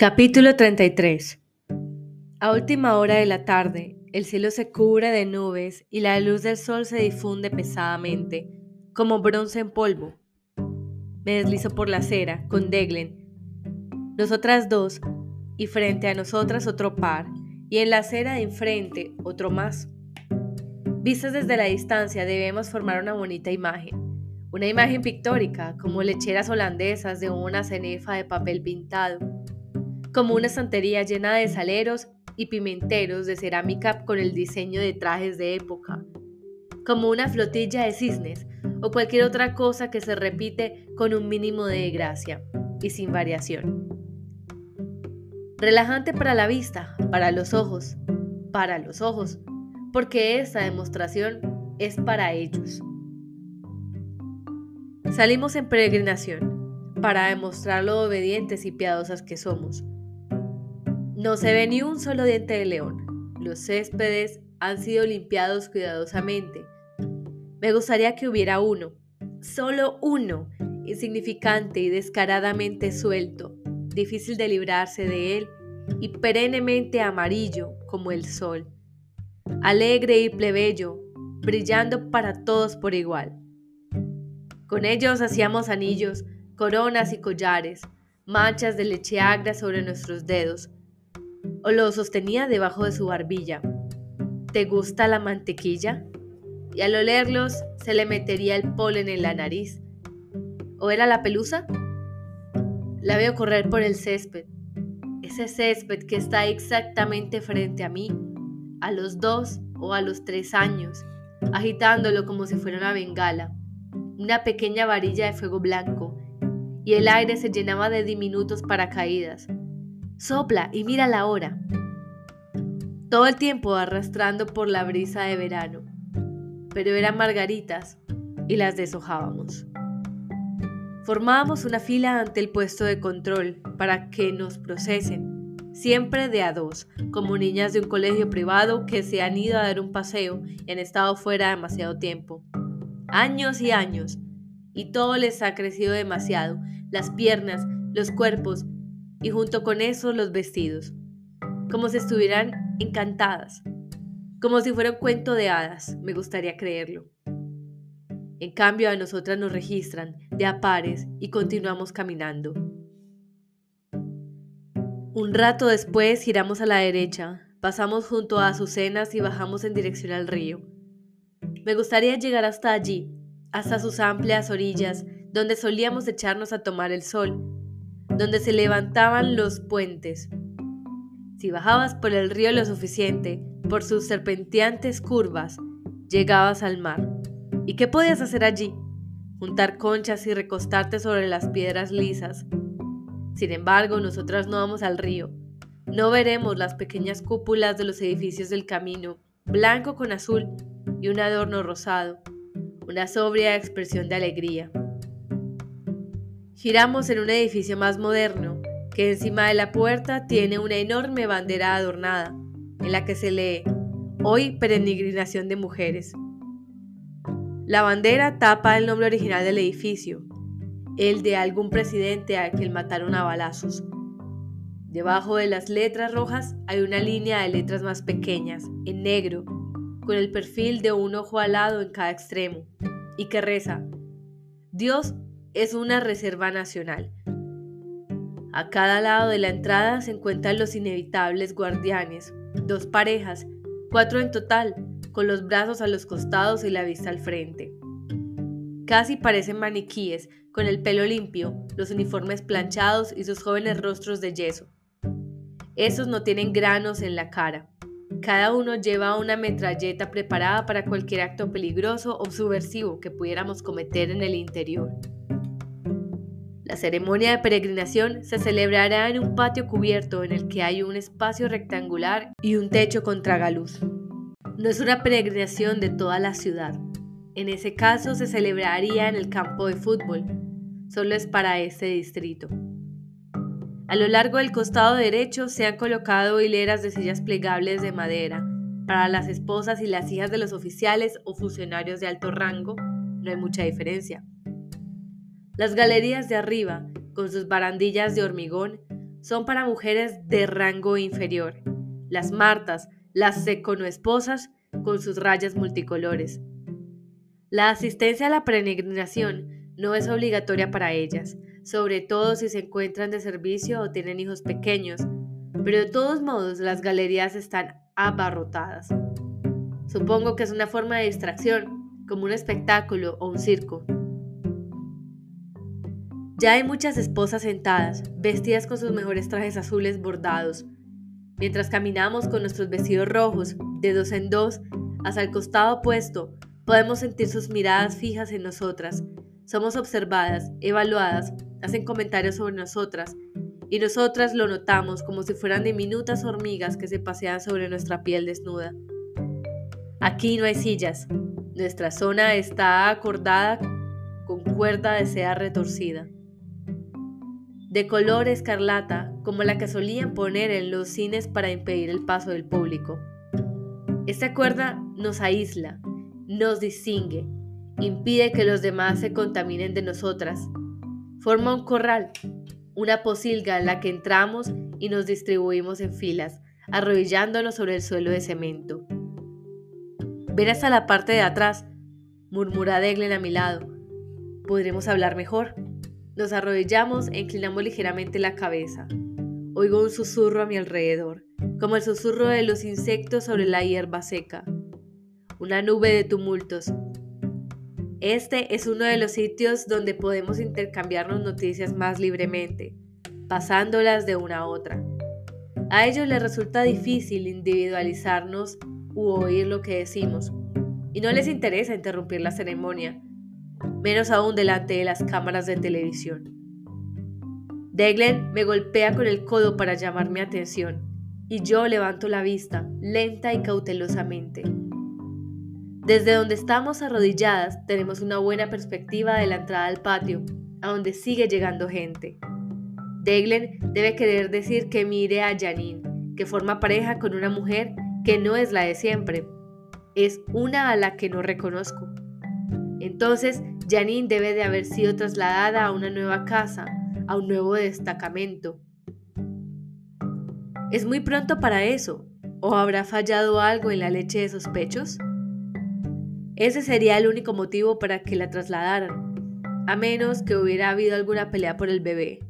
Capítulo 33 A última hora de la tarde, el cielo se cubre de nubes y la luz del sol se difunde pesadamente, como bronce en polvo. Me deslizo por la acera con Deglen, nosotras dos, y frente a nosotras otro par, y en la acera de enfrente otro más. Vistas desde la distancia debemos formar una bonita imagen, una imagen pictórica, como lecheras holandesas de una cenefa de papel pintado como una estantería llena de saleros y pimenteros de cerámica con el diseño de trajes de época, como una flotilla de cisnes o cualquier otra cosa que se repite con un mínimo de gracia y sin variación. Relajante para la vista, para los ojos, para los ojos, porque esta demostración es para ellos. Salimos en peregrinación para demostrar lo obedientes y piadosas que somos no se ve ni un solo diente de león. Los céspedes han sido limpiados cuidadosamente. Me gustaría que hubiera uno, solo uno, insignificante y descaradamente suelto, difícil de librarse de él y perennemente amarillo como el sol, alegre y plebeyo, brillando para todos por igual. Con ellos hacíamos anillos, coronas y collares, manchas de leche agra sobre nuestros dedos, o lo sostenía debajo de su barbilla. ¿Te gusta la mantequilla? Y al olerlos se le metería el polen en la nariz. ¿O era la pelusa? La veo correr por el césped. Ese césped que está exactamente frente a mí, a los dos o a los tres años, agitándolo como si fuera una bengala, una pequeña varilla de fuego blanco, y el aire se llenaba de diminutos paracaídas Sopla y mira la hora. Todo el tiempo arrastrando por la brisa de verano. Pero eran margaritas y las deshojábamos. Formábamos una fila ante el puesto de control para que nos procesen, siempre de a dos, como niñas de un colegio privado que se han ido a dar un paseo y han estado fuera demasiado tiempo. Años y años, y todo les ha crecido demasiado, las piernas, los cuerpos, y junto con eso los vestidos, como si estuvieran encantadas, como si fuera un cuento de hadas, me gustaría creerlo. En cambio a nosotras nos registran de a pares y continuamos caminando. Un rato después giramos a la derecha, pasamos junto a Azucenas y bajamos en dirección al río. Me gustaría llegar hasta allí, hasta sus amplias orillas, donde solíamos echarnos a tomar el sol donde se levantaban los puentes. Si bajabas por el río lo suficiente, por sus serpenteantes curvas, llegabas al mar. ¿Y qué podías hacer allí? Juntar conchas y recostarte sobre las piedras lisas. Sin embargo, nosotras no vamos al río. No veremos las pequeñas cúpulas de los edificios del camino, blanco con azul y un adorno rosado, una sobria expresión de alegría. Giramos en un edificio más moderno, que encima de la puerta tiene una enorme bandera adornada, en la que se lee Hoy peregrinación de mujeres. La bandera tapa el nombre original del edificio, el de algún presidente al que mataron a balazos. Debajo de las letras rojas hay una línea de letras más pequeñas, en negro, con el perfil de un ojo alado en cada extremo, y que reza, Dios es una reserva nacional. A cada lado de la entrada se encuentran los inevitables guardianes, dos parejas, cuatro en total, con los brazos a los costados y la vista al frente. Casi parecen maniquíes, con el pelo limpio, los uniformes planchados y sus jóvenes rostros de yeso. Esos no tienen granos en la cara. Cada uno lleva una metralleta preparada para cualquier acto peligroso o subversivo que pudiéramos cometer en el interior. La ceremonia de peregrinación se celebrará en un patio cubierto en el que hay un espacio rectangular y un techo con tragaluz. No es una peregrinación de toda la ciudad. En ese caso se celebraría en el campo de fútbol. Solo es para este distrito. A lo largo del costado derecho se han colocado hileras de sillas plegables de madera. Para las esposas y las hijas de los oficiales o funcionarios de alto rango no hay mucha diferencia. Las galerías de arriba, con sus barandillas de hormigón, son para mujeres de rango inferior, las martas, las seconoesposas con sus rayas multicolores. La asistencia a la peregrinación no es obligatoria para ellas, sobre todo si se encuentran de servicio o tienen hijos pequeños, pero de todos modos las galerías están abarrotadas. Supongo que es una forma de distracción, como un espectáculo o un circo. Ya hay muchas esposas sentadas, vestidas con sus mejores trajes azules bordados. Mientras caminamos con nuestros vestidos rojos, de dos en dos, hacia el costado opuesto, podemos sentir sus miradas fijas en nosotras. Somos observadas, evaluadas, hacen comentarios sobre nosotras, y nosotras lo notamos como si fueran diminutas hormigas que se pasean sobre nuestra piel desnuda. Aquí no hay sillas. Nuestra zona está acordada con cuerda de seda retorcida de color escarlata como la que solían poner en los cines para impedir el paso del público. Esta cuerda nos aísla, nos distingue, impide que los demás se contaminen de nosotras. Forma un corral, una posilga en la que entramos y nos distribuimos en filas, arrodillándonos sobre el suelo de cemento. Ven hasta la parte de atrás, murmura Deglen a mi lado. Podremos hablar mejor. Nos arrodillamos e inclinamos ligeramente la cabeza. Oigo un susurro a mi alrededor, como el susurro de los insectos sobre la hierba seca. Una nube de tumultos. Este es uno de los sitios donde podemos intercambiarnos noticias más libremente, pasándolas de una a otra. A ellos les resulta difícil individualizarnos u oír lo que decimos, y no les interesa interrumpir la ceremonia, menos aún delante de las cámaras de televisión. Deglen me golpea con el codo para llamar mi atención y yo levanto la vista, lenta y cautelosamente. Desde donde estamos arrodilladas tenemos una buena perspectiva de la entrada al patio, a donde sigue llegando gente. Deglen debe querer decir que mire a Janine, que forma pareja con una mujer que no es la de siempre. Es una a la que no reconozco. Entonces, Janine debe de haber sido trasladada a una nueva casa, a un nuevo destacamento. ¿Es muy pronto para eso? ¿O habrá fallado algo en la leche de sospechos? Ese sería el único motivo para que la trasladaran, a menos que hubiera habido alguna pelea por el bebé.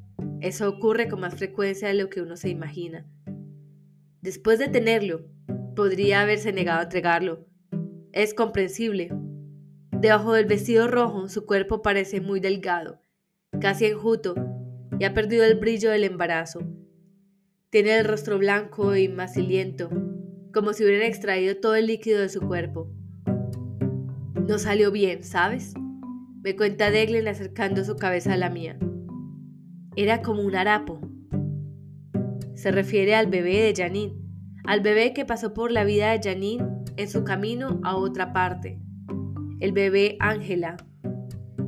Eso ocurre con más frecuencia de lo que uno se imagina. Después de tenerlo, podría haberse negado a entregarlo. Es comprensible, Debajo del vestido rojo su cuerpo parece muy delgado, casi enjuto, y ha perdido el brillo del embarazo. Tiene el rostro blanco y maciliento, como si hubieran extraído todo el líquido de su cuerpo. No salió bien, ¿sabes? Me cuenta Deglen acercando su cabeza a la mía. Era como un harapo. Se refiere al bebé de Janine, al bebé que pasó por la vida de Janine en su camino a otra parte el bebé Ángela.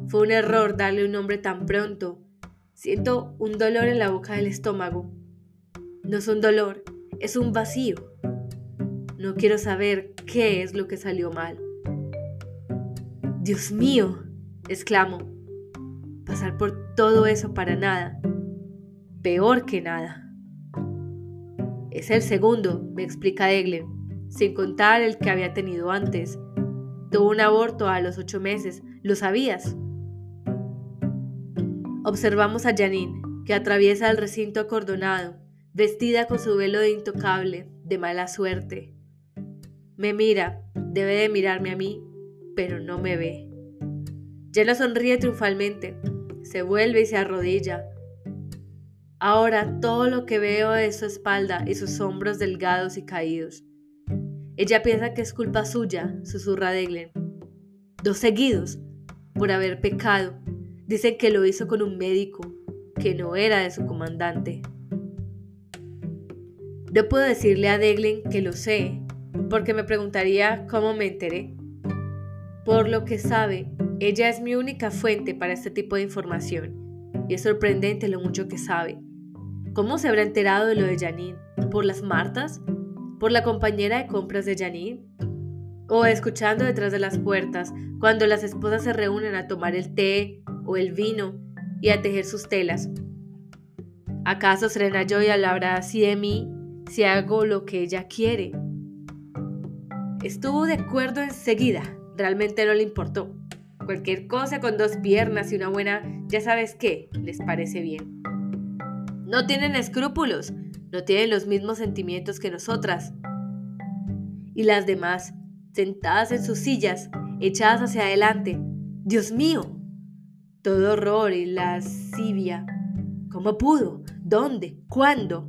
Fue un error darle un nombre tan pronto. Siento un dolor en la boca del estómago. No es un dolor, es un vacío. No quiero saber qué es lo que salió mal. Dios mío, exclamo. Pasar por todo eso para nada. Peor que nada. Es el segundo, me explica Egle, sin contar el que había tenido antes. Tuvo un aborto a los ocho meses. ¿Lo sabías? Observamos a Janine, que atraviesa el recinto acordonado, vestida con su velo de intocable, de mala suerte. Me mira, debe de mirarme a mí, pero no me ve. no sonríe triunfalmente, se vuelve y se arrodilla. Ahora todo lo que veo es su espalda y sus hombros delgados y caídos. Ella piensa que es culpa suya, susurra Deglen. Dos seguidos, por haber pecado. Dice que lo hizo con un médico, que no era de su comandante. No puedo decirle a Deglen que lo sé, porque me preguntaría cómo me enteré. Por lo que sabe, ella es mi única fuente para este tipo de información, y es sorprendente lo mucho que sabe. ¿Cómo se habrá enterado de lo de Janine? ¿Por las Martas? Por la compañera de compras de Janine, o escuchando detrás de las puertas cuando las esposas se reúnen a tomar el té o el vino y a tejer sus telas. ¿Acaso Serena Joy hablará así de mí si hago lo que ella quiere? Estuvo de acuerdo enseguida, realmente no le importó. Cualquier cosa con dos piernas y una buena, ya sabes qué, les parece bien. No tienen escrúpulos, no tienen los mismos sentimientos que nosotras. Y las demás, sentadas en sus sillas, echadas hacia adelante. Dios mío, todo horror y lascivia. ¿Cómo pudo? ¿Dónde? ¿Cuándo?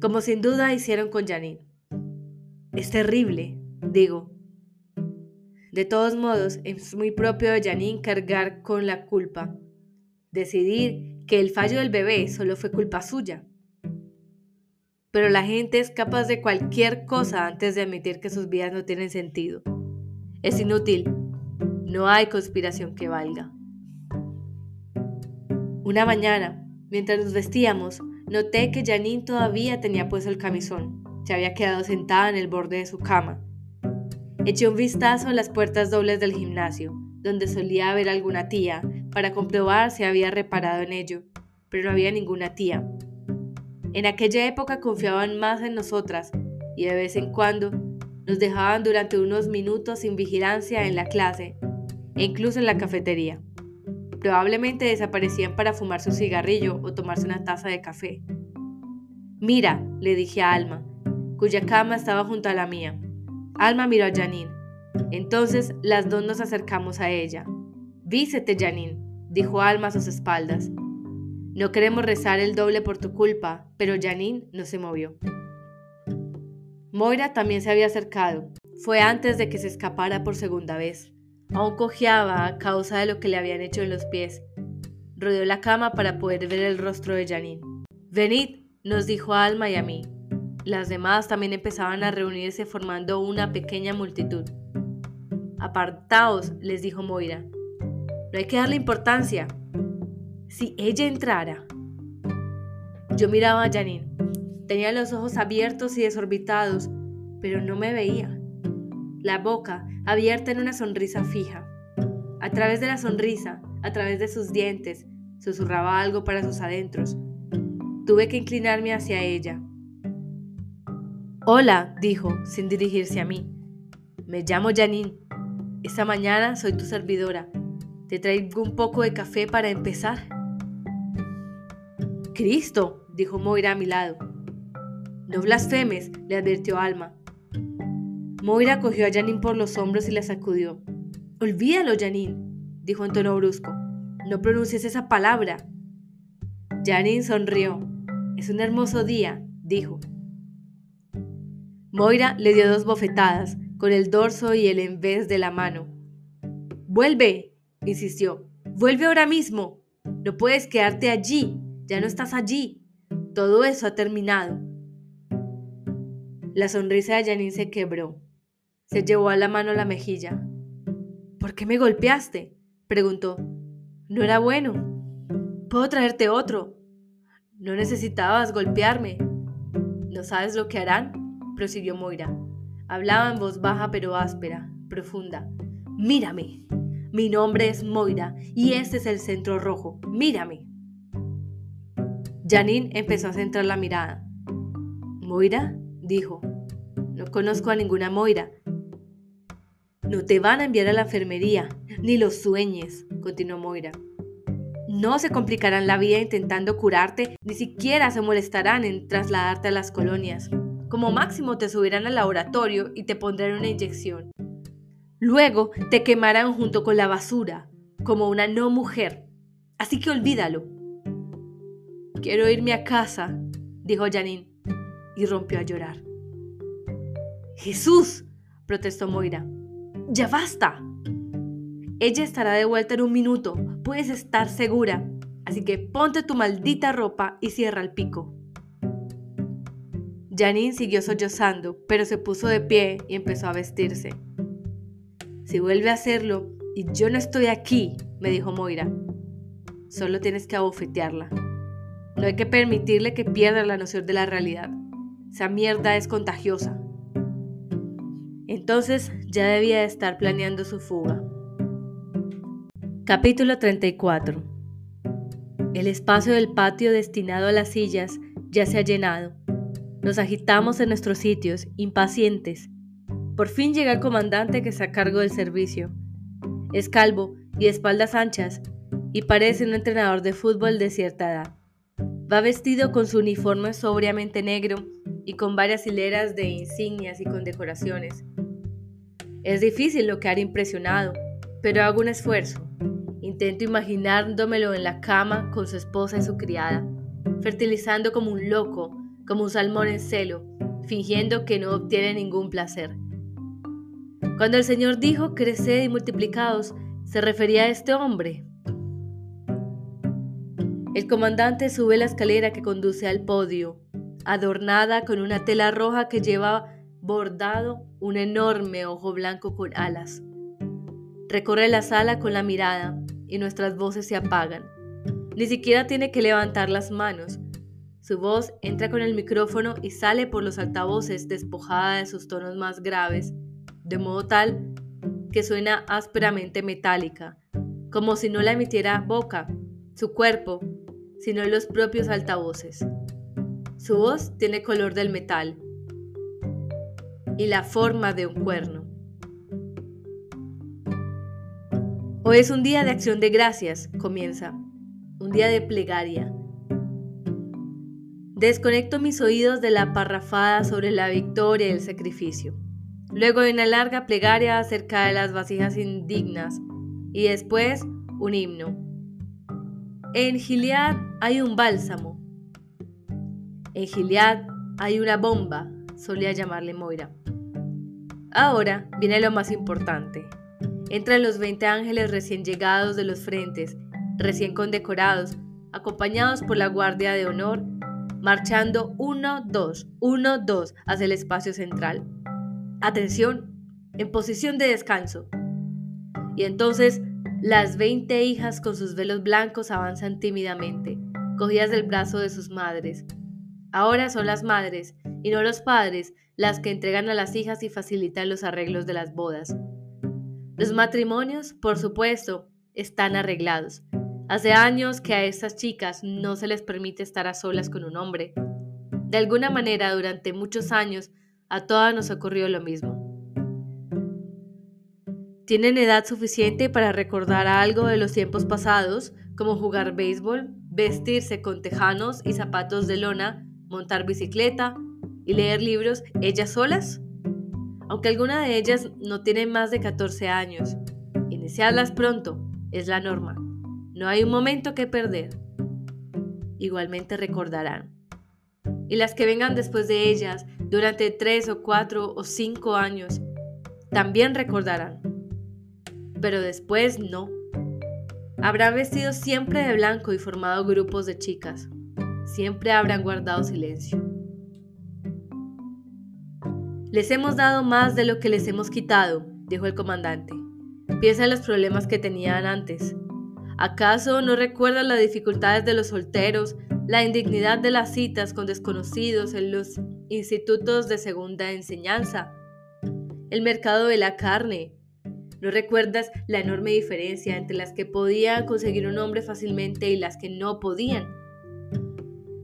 Como sin duda hicieron con Janine. Es terrible, digo. De todos modos, es muy propio de Janine cargar con la culpa. Decidir que el fallo del bebé solo fue culpa suya. Pero la gente es capaz de cualquier cosa antes de admitir que sus vidas no tienen sentido. Es inútil no hay conspiración que valga. Una mañana, mientras nos vestíamos, noté que Janine todavía tenía puesto el camisón. Se había quedado sentada en el borde de su cama. Eché un vistazo a las puertas dobles del gimnasio, donde solía haber alguna tía, para comprobar si había reparado en ello, pero no había ninguna tía. En aquella época confiaban más en nosotras y de vez en cuando nos dejaban durante unos minutos sin vigilancia en la clase e incluso en la cafetería. Probablemente desaparecían para fumar su cigarrillo o tomarse una taza de café. Mira, le dije a Alma, cuya cama estaba junto a la mía. Alma miró a Janine. Entonces las dos nos acercamos a ella. Vícete, Janine, dijo Alma a sus espaldas. No queremos rezar el doble por tu culpa, pero Janine no se movió. Moira también se había acercado. Fue antes de que se escapara por segunda vez. Aún cojeaba a causa de lo que le habían hecho en los pies. Rodeó la cama para poder ver el rostro de Janine. Venid, nos dijo Alma y a mí. Las demás también empezaban a reunirse formando una pequeña multitud. Apartaos, les dijo Moira. Hay que darle importancia. Si ella entrara. Yo miraba a Janine. Tenía los ojos abiertos y desorbitados, pero no me veía. La boca abierta en una sonrisa fija. A través de la sonrisa, a través de sus dientes, susurraba algo para sus adentros. Tuve que inclinarme hacia ella. Hola, dijo, sin dirigirse a mí. Me llamo Janine. Esta mañana soy tu servidora. ¿Te traigo un poco de café para empezar? Cristo, dijo Moira a mi lado. No blasfemes, le advirtió Alma. Moira cogió a Janine por los hombros y la sacudió. Olvídalo, Janine, dijo en tono brusco. No pronuncies esa palabra. Janine sonrió. Es un hermoso día, dijo. Moira le dio dos bofetadas, con el dorso y el en vez de la mano. Vuelve, insistió. Vuelve ahora mismo. No puedes quedarte allí. Ya no estás allí. Todo eso ha terminado. La sonrisa de Janine se quebró. Se llevó a la mano la mejilla. ¿Por qué me golpeaste? preguntó. No era bueno. Puedo traerte otro. No necesitabas golpearme. ¿No sabes lo que harán? prosiguió Moira. Hablaba en voz baja pero áspera, profunda. Mírame. Mi nombre es Moira y este es el centro rojo. Mírame. Janine empezó a centrar la mirada. ¿Moira? dijo. No conozco a ninguna Moira. No te van a enviar a la enfermería, ni lo sueñes, continuó Moira. No se complicarán la vida intentando curarte, ni siquiera se molestarán en trasladarte a las colonias. Como máximo te subirán al laboratorio y te pondrán una inyección. Luego te quemarán junto con la basura, como una no mujer. Así que olvídalo. Quiero irme a casa, dijo Janine, y rompió a llorar. Jesús, protestó Moira. Ya basta. Ella estará de vuelta en un minuto, puedes estar segura. Así que ponte tu maldita ropa y cierra el pico. Janine siguió sollozando, pero se puso de pie y empezó a vestirse. Si vuelve a hacerlo y yo no estoy aquí, me dijo Moira, solo tienes que abofetearla. No hay que permitirle que pierda la noción de la realidad. Esa mierda es contagiosa. Entonces ya debía de estar planeando su fuga. Capítulo 34 El espacio del patio destinado a las sillas ya se ha llenado. Nos agitamos en nuestros sitios, impacientes. Por fin llega el comandante que está a cargo del servicio. Es calvo y espaldas anchas y parece un entrenador de fútbol de cierta edad. Va vestido con su uniforme sobriamente negro y con varias hileras de insignias y condecoraciones. Es difícil no quedar impresionado, pero hago un esfuerzo. Intento imaginándomelo en la cama con su esposa y su criada, fertilizando como un loco, como un salmón en celo, fingiendo que no obtiene ningún placer. Cuando el Señor dijo creced y multiplicados, se refería a este hombre. El comandante sube la escalera que conduce al podio, adornada con una tela roja que lleva bordado un enorme ojo blanco con alas. Recorre la sala con la mirada, y nuestras voces se apagan. Ni siquiera tiene que levantar las manos. Su voz entra con el micrófono y sale por los altavoces despojada de sus tonos más graves, de modo tal que suena ásperamente metálica, como si no la emitiera boca, su cuerpo, sino los propios altavoces. Su voz tiene color del metal y la forma de un cuerno. Hoy es un día de acción de gracias, comienza. Un día de plegaria. Desconecto mis oídos de la parrafada sobre la victoria y el sacrificio. Luego de una larga plegaria acerca de las vasijas indignas y después un himno. En Gilead hay un bálsamo. En Gilead hay una bomba, solía llamarle Moira. Ahora viene lo más importante, entre los 20 ángeles recién llegados de los frentes, recién condecorados, acompañados por la Guardia de Honor, marchando uno, dos, uno, dos hacia el espacio central. Atención, en posición de descanso. Y entonces las 20 hijas con sus velos blancos avanzan tímidamente, cogidas del brazo de sus madres. Ahora son las madres, y no los padres, las que entregan a las hijas y facilitan los arreglos de las bodas. Los matrimonios, por supuesto, están arreglados. Hace años que a estas chicas no se les permite estar a solas con un hombre. De alguna manera, durante muchos años, a todas nos ocurrió lo mismo. Tienen edad suficiente para recordar algo de los tiempos pasados, como jugar béisbol, vestirse con tejanos y zapatos de lona, montar bicicleta y leer libros ellas solas aunque alguna de ellas no tiene más de 14 años. Iniciarlas pronto es la norma. No hay un momento que perder. Igualmente recordarán. Y las que vengan después de ellas, durante 3 o 4 o 5 años, también recordarán. Pero después no. Habrán vestido siempre de blanco y formado grupos de chicas. Siempre habrán guardado silencio. Les hemos dado más de lo que les hemos quitado, dijo el comandante. Piensa en los problemas que tenían antes. ¿Acaso no recuerdan las dificultades de los solteros, la indignidad de las citas con desconocidos en los institutos de segunda enseñanza? El mercado de la carne. ¿No recuerdas la enorme diferencia entre las que podían conseguir un hombre fácilmente y las que no podían?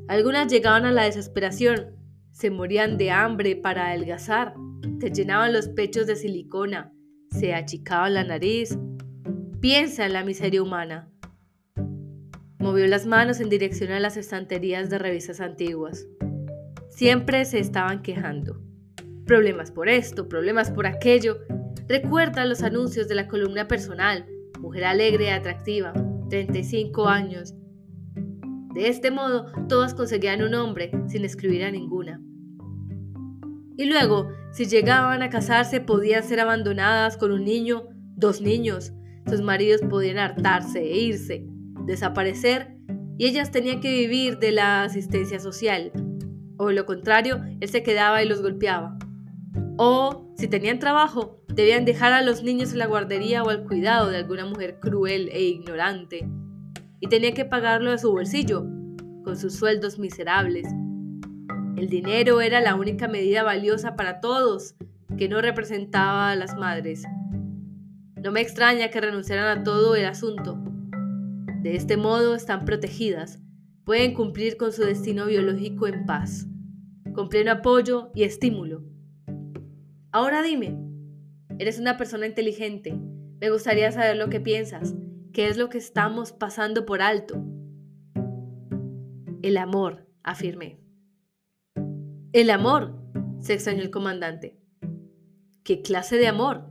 Algunas llegaban a la desesperación, se morían de hambre para adelgazar, se llenaban los pechos de silicona, se achicaban la nariz. Piensa en la miseria humana. Movió las manos en dirección a las estanterías de revistas antiguas. Siempre se estaban quejando. Problemas por esto, problemas por aquello. Recuerda los anuncios de la columna personal. Mujer alegre y atractiva, 35 años, de este modo, todas conseguían un hombre sin escribir a ninguna. Y luego, si llegaban a casarse, podían ser abandonadas con un niño, dos niños. Sus maridos podían hartarse e irse, desaparecer, y ellas tenían que vivir de la asistencia social. O lo contrario, él se quedaba y los golpeaba. O, si tenían trabajo, debían dejar a los niños en la guardería o al cuidado de alguna mujer cruel e ignorante y tenía que pagarlo de su bolsillo, con sus sueldos miserables. El dinero era la única medida valiosa para todos que no representaba a las madres. No me extraña que renunciaran a todo el asunto. De este modo están protegidas, pueden cumplir con su destino biológico en paz, con pleno apoyo y estímulo. Ahora dime, eres una persona inteligente, me gustaría saber lo que piensas, qué es lo que estamos pasando por alto. El amor, afirmé. El amor, se extrañó el comandante. ¿Qué clase de amor?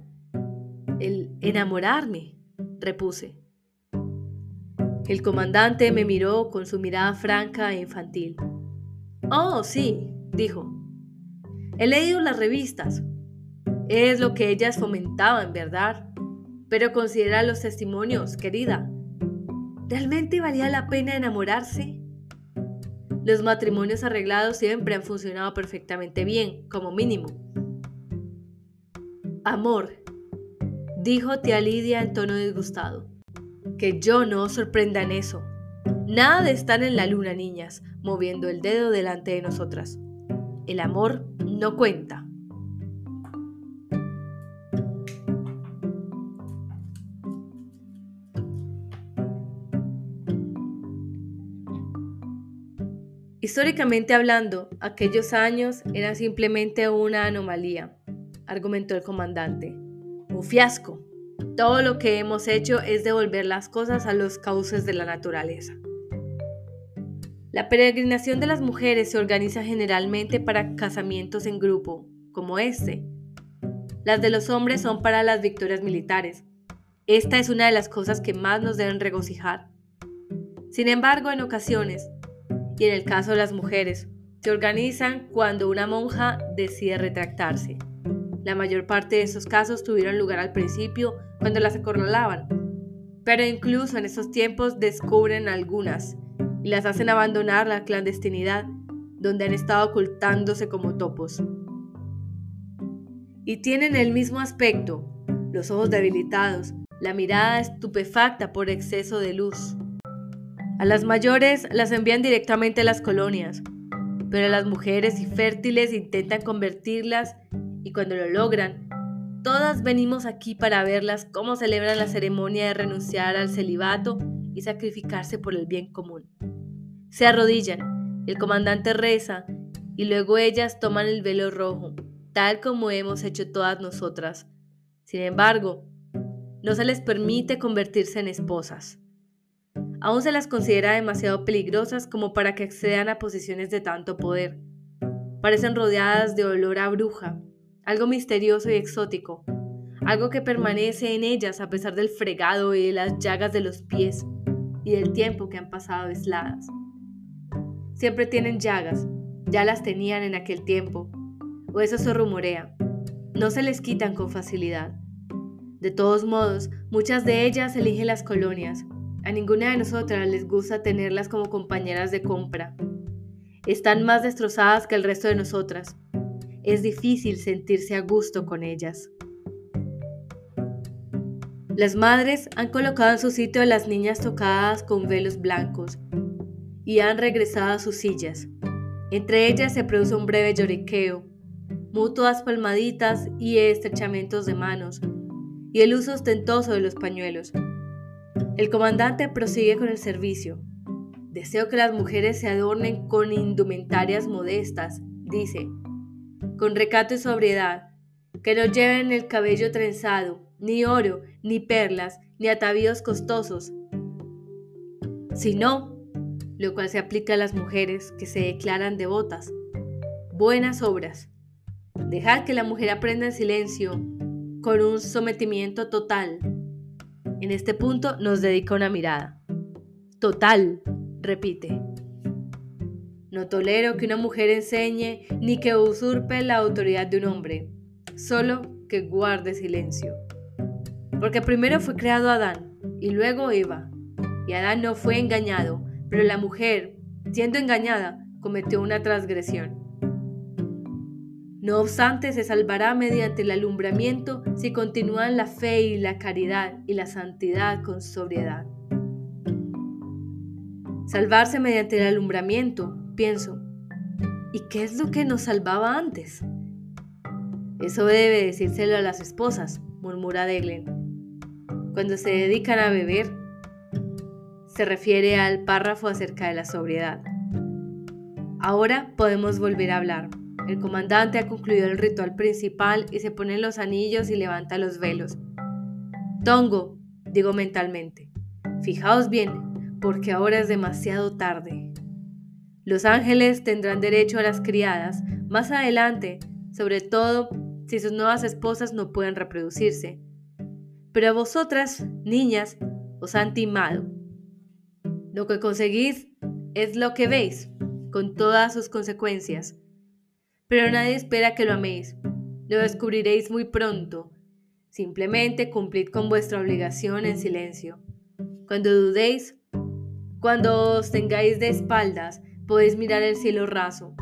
El enamorarme, repuse. El comandante me miró con su mirada franca e infantil. Oh, sí, dijo. He leído las revistas. Es lo que ellas fomentaban, ¿verdad? Pero considera los testimonios, querida. ¿Realmente valía la pena enamorarse? Los matrimonios arreglados siempre han funcionado perfectamente bien, como mínimo. Amor, dijo tía Lidia en tono disgustado. Que yo no os sorprenda en eso. Nada de estar en la luna, niñas, moviendo el dedo delante de nosotras. El amor no cuenta. Históricamente hablando, aquellos años eran simplemente una anomalía, argumentó el comandante. Un fiasco. Todo lo que hemos hecho es devolver las cosas a los cauces de la naturaleza. La peregrinación de las mujeres se organiza generalmente para casamientos en grupo, como este. Las de los hombres son para las victorias militares. Esta es una de las cosas que más nos deben regocijar. Sin embargo, en ocasiones, y en el caso de las mujeres, se organizan cuando una monja decide retractarse. La mayor parte de esos casos tuvieron lugar al principio cuando las acorralaban, pero incluso en esos tiempos descubren algunas y las hacen abandonar la clandestinidad donde han estado ocultándose como topos. Y tienen el mismo aspecto, los ojos debilitados, la mirada estupefacta por exceso de luz. A las mayores las envían directamente a las colonias, pero a las mujeres y fértiles intentan convertirlas y cuando lo logran, todas venimos aquí para verlas cómo celebran la ceremonia de renunciar al celibato y sacrificarse por el bien común. Se arrodillan, el comandante reza y luego ellas toman el velo rojo, tal como hemos hecho todas nosotras. Sin embargo, no se les permite convertirse en esposas. Aún se las considera demasiado peligrosas como para que accedan a posiciones de tanto poder. Parecen rodeadas de olor a bruja, algo misterioso y exótico, algo que permanece en ellas a pesar del fregado y de las llagas de los pies y del tiempo que han pasado aisladas. Siempre tienen llagas, ya las tenían en aquel tiempo, o eso se rumorea. No se les quitan con facilidad. De todos modos, muchas de ellas eligen las colonias, a ninguna de nosotras les gusta tenerlas como compañeras de compra. Están más destrozadas que el resto de nosotras. Es difícil sentirse a gusto con ellas. Las madres han colocado en su sitio a las niñas tocadas con velos blancos y han regresado a sus sillas. Entre ellas se produce un breve lloriqueo, mutuas palmaditas y estrechamientos de manos, y el uso ostentoso de los pañuelos. El comandante prosigue con el servicio. Deseo que las mujeres se adornen con indumentarias modestas, dice, con recato y sobriedad, que no lleven el cabello trenzado, ni oro, ni perlas, ni atavíos costosos, sino, lo cual se aplica a las mujeres que se declaran devotas, buenas obras. Dejar que la mujer aprenda en silencio, con un sometimiento total, en este punto nos dedica una mirada. Total, repite. No tolero que una mujer enseñe ni que usurpe la autoridad de un hombre, solo que guarde silencio. Porque primero fue creado Adán y luego Eva. Y Adán no fue engañado, pero la mujer, siendo engañada, cometió una transgresión. No obstante, se salvará mediante el alumbramiento si continúan la fe y la caridad y la santidad con sobriedad. Salvarse mediante el alumbramiento, pienso. ¿Y qué es lo que nos salvaba antes? Eso debe decírselo a las esposas, murmura Deglen, cuando se dedican a beber. Se refiere al párrafo acerca de la sobriedad. Ahora podemos volver a hablar. El comandante ha concluido el ritual principal y se pone los anillos y levanta los velos. Tongo, digo mentalmente, fijaos bien, porque ahora es demasiado tarde. Los ángeles tendrán derecho a las criadas más adelante, sobre todo si sus nuevas esposas no pueden reproducirse. Pero a vosotras, niñas, os han timado. Lo que conseguís es lo que veis, con todas sus consecuencias. Pero nadie espera que lo améis. Lo descubriréis muy pronto. Simplemente cumplid con vuestra obligación en silencio. Cuando dudéis, cuando os tengáis de espaldas, podéis mirar el cielo raso.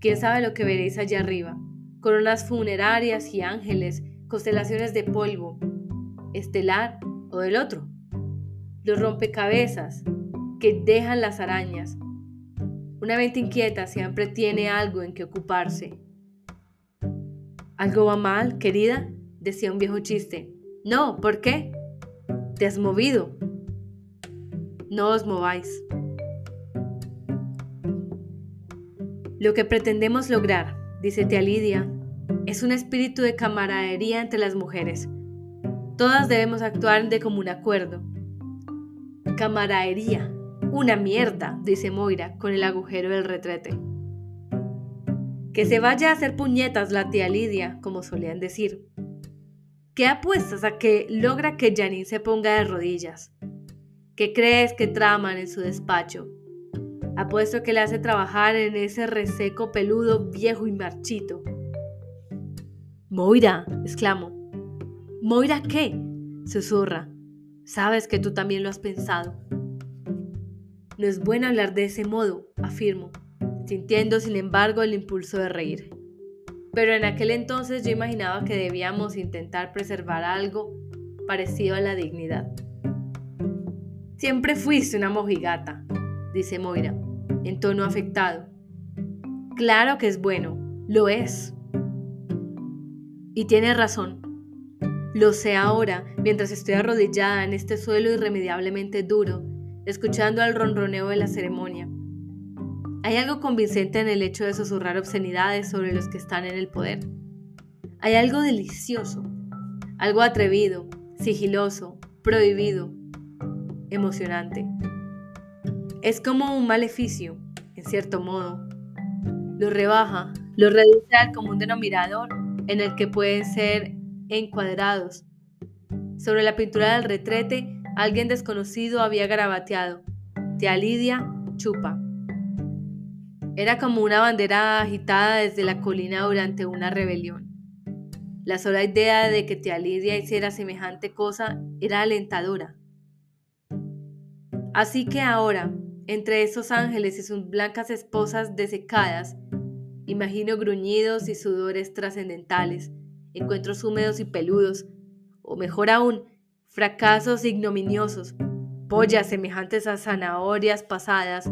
¿Quién sabe lo que veréis allá arriba? Coronas funerarias y ángeles, constelaciones de polvo, estelar o del otro. Los rompecabezas que dejan las arañas. Una mente inquieta siempre tiene algo en que ocuparse. ¿Algo va mal, querida? decía un viejo chiste. No, ¿por qué? Te has movido. No os mováis. Lo que pretendemos lograr, dice tía Lidia, es un espíritu de camaradería entre las mujeres. Todas debemos actuar de común acuerdo. Camaradería. Una mierda, dice Moira con el agujero del retrete. Que se vaya a hacer puñetas la tía Lidia, como solían decir. ¿Qué apuestas a que logra que Janine se ponga de rodillas? ¿Qué crees que traman en su despacho? Apuesto que le hace trabajar en ese reseco peludo viejo y marchito. Moira, exclamo. ¿Moira qué? susurra. Sabes que tú también lo has pensado. No es bueno hablar de ese modo, afirmo, sintiendo sin embargo el impulso de reír. Pero en aquel entonces yo imaginaba que debíamos intentar preservar algo parecido a la dignidad. Siempre fuiste una mojigata, dice Moira en tono afectado. Claro que es bueno, lo es. Y tiene razón. Lo sé ahora, mientras estoy arrodillada en este suelo irremediablemente duro, escuchando al ronroneo de la ceremonia. Hay algo convincente en el hecho de susurrar obscenidades sobre los que están en el poder. Hay algo delicioso, algo atrevido, sigiloso, prohibido, emocionante. Es como un maleficio, en cierto modo. Lo rebaja, lo reduce al común denominador en el que pueden ser encuadrados. Sobre la pintura del retrete, alguien desconocido había garabateado, Tía Lidia chupa. Era como una bandera agitada desde la colina durante una rebelión. La sola idea de que Tía Lidia hiciera semejante cosa era alentadora. Así que ahora, entre esos ángeles y sus blancas esposas desecadas, imagino gruñidos y sudores trascendentales, encuentros húmedos y peludos, o mejor aún, fracasos ignominiosos, pollas semejantes a zanahorias pasadas,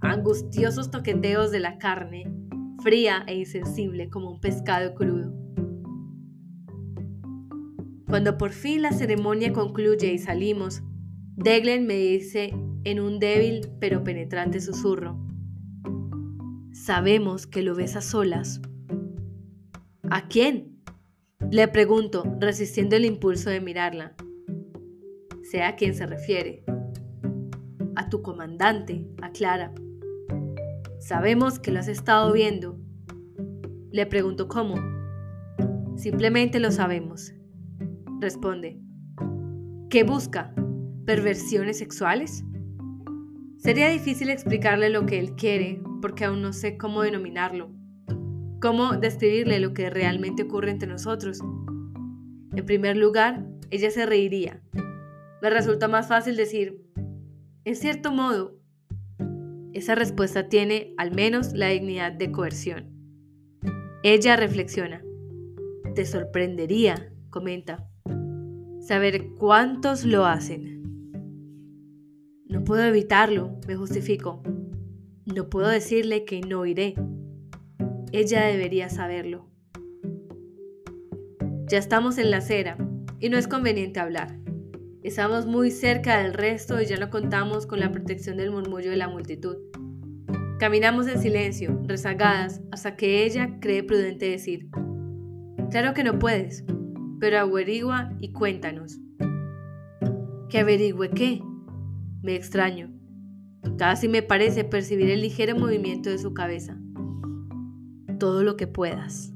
angustiosos toqueteos de la carne, fría e insensible como un pescado crudo. Cuando por fin la ceremonia concluye y salimos, Deglen me dice en un débil pero penetrante susurro. Sabemos que lo ves a solas. ¿A quién? Le pregunto, resistiendo el impulso de mirarla. Sé a quién se refiere. A tu comandante, aclara. Sabemos que lo has estado viendo. Le pregunto cómo. Simplemente lo sabemos. Responde. ¿Qué busca? ¿Perversiones sexuales? Sería difícil explicarle lo que él quiere porque aún no sé cómo denominarlo, cómo describirle lo que realmente ocurre entre nosotros. En primer lugar, ella se reiría. Me resulta más fácil decir, en cierto modo, esa respuesta tiene al menos la dignidad de coerción. Ella reflexiona. Te sorprendería, comenta, saber cuántos lo hacen. Puedo evitarlo, me justifico. No puedo decirle que no iré. Ella debería saberlo. Ya estamos en la acera y no es conveniente hablar. Estamos muy cerca del resto y ya no contamos con la protección del murmullo de la multitud. Caminamos en silencio, rezagadas, hasta que ella cree prudente decir, Claro que no puedes, pero averigua y cuéntanos. ¿Que averigüe qué? Me extraño. Casi me parece percibir el ligero movimiento de su cabeza. Todo lo que puedas.